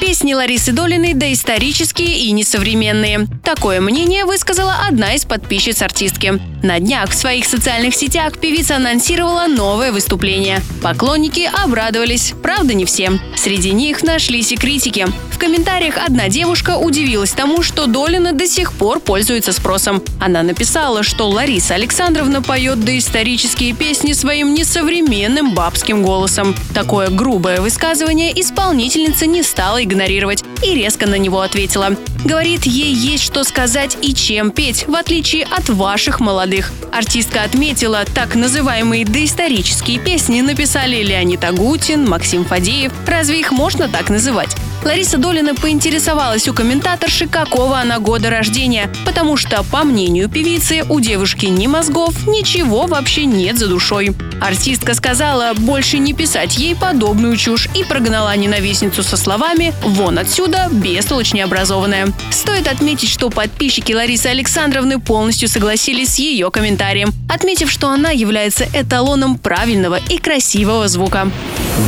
Песни Ларисы Долиной доисторические и несовременные. Такое мнение высказала одна из подписчиц артистки. На днях в своих социальных сетях певица анонсировала новое выступление. Поклонники обрадовались, правда не все. Среди них нашлись и критики. В комментариях одна девушка удивилась тому, что Долина до сих пор пользуется спросом. Она написала, что Лариса Александровна поет доисторические песни своим несовременным бабским голосом. Такое грубое высказывание исполнительница не стала игнорировать и резко на него ответила. Говорит, ей есть что сказать и чем петь, в отличие от ваших молодых. Артистка отметила, так называемые доисторические песни написали Леонид Агутин, Максим Фадеев. Разве их можно так называть? Лариса Долина поинтересовалась у комментаторши, какого она года рождения, потому что, по мнению певицы, у девушки ни мозгов, ничего вообще нет за душой. Артистка сказала больше не писать ей подобную чушь и прогнала ненавистницу со словами «Вон отсюда, бестолочь необразованная». Стоит отметить, что подписчики Ларисы Александровны полностью согласились с ее комментарием, отметив, что она является эталоном правильного и красивого звука.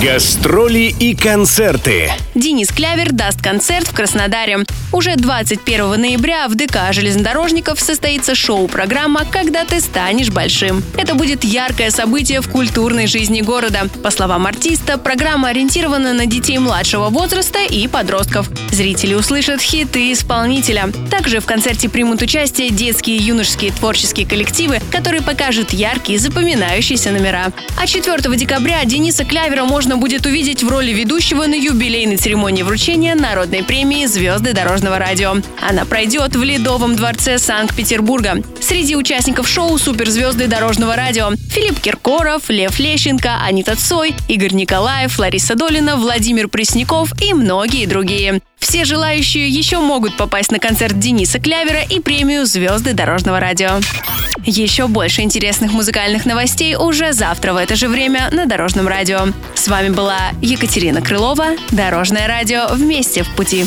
Гастроли и концерты. Денис Клявер даст концерт в Краснодаре. Уже 21 ноября в ДК железнодорожников состоится шоу-программа «Когда ты станешь большим». Это будет яркое событие в культурной жизни города. По словам артиста, программа ориентирована на детей младшего возраста и подростков. Зрители услышат хиты исполнителя. Также в концерте примут участие детские и юношеские творческие коллективы, которые покажут яркие запоминающиеся номера. А 4 декабря Дениса Клявера можно будет увидеть в роли ведущего на юбилейной церемонии вручения Народной премии «Звезды дорожного радио». Она пройдет в Ледовом дворце Санкт-Петербурга. Среди участников шоу «Суперзвезды дорожного радио» Филипп Киркоров, Лев Лещенко, Анита Цой, Игорь Николаев, Лариса Долина, Владимир Пресняков и многие другие. Все желающие еще могут попасть на концерт Дениса Клявера и премию «Звезды дорожного радио». Еще больше интересных музыкальных новостей уже завтра в это же время на Дорожном радио. С вами была Екатерина Крылова, Дорожное радио «Вместе в пути».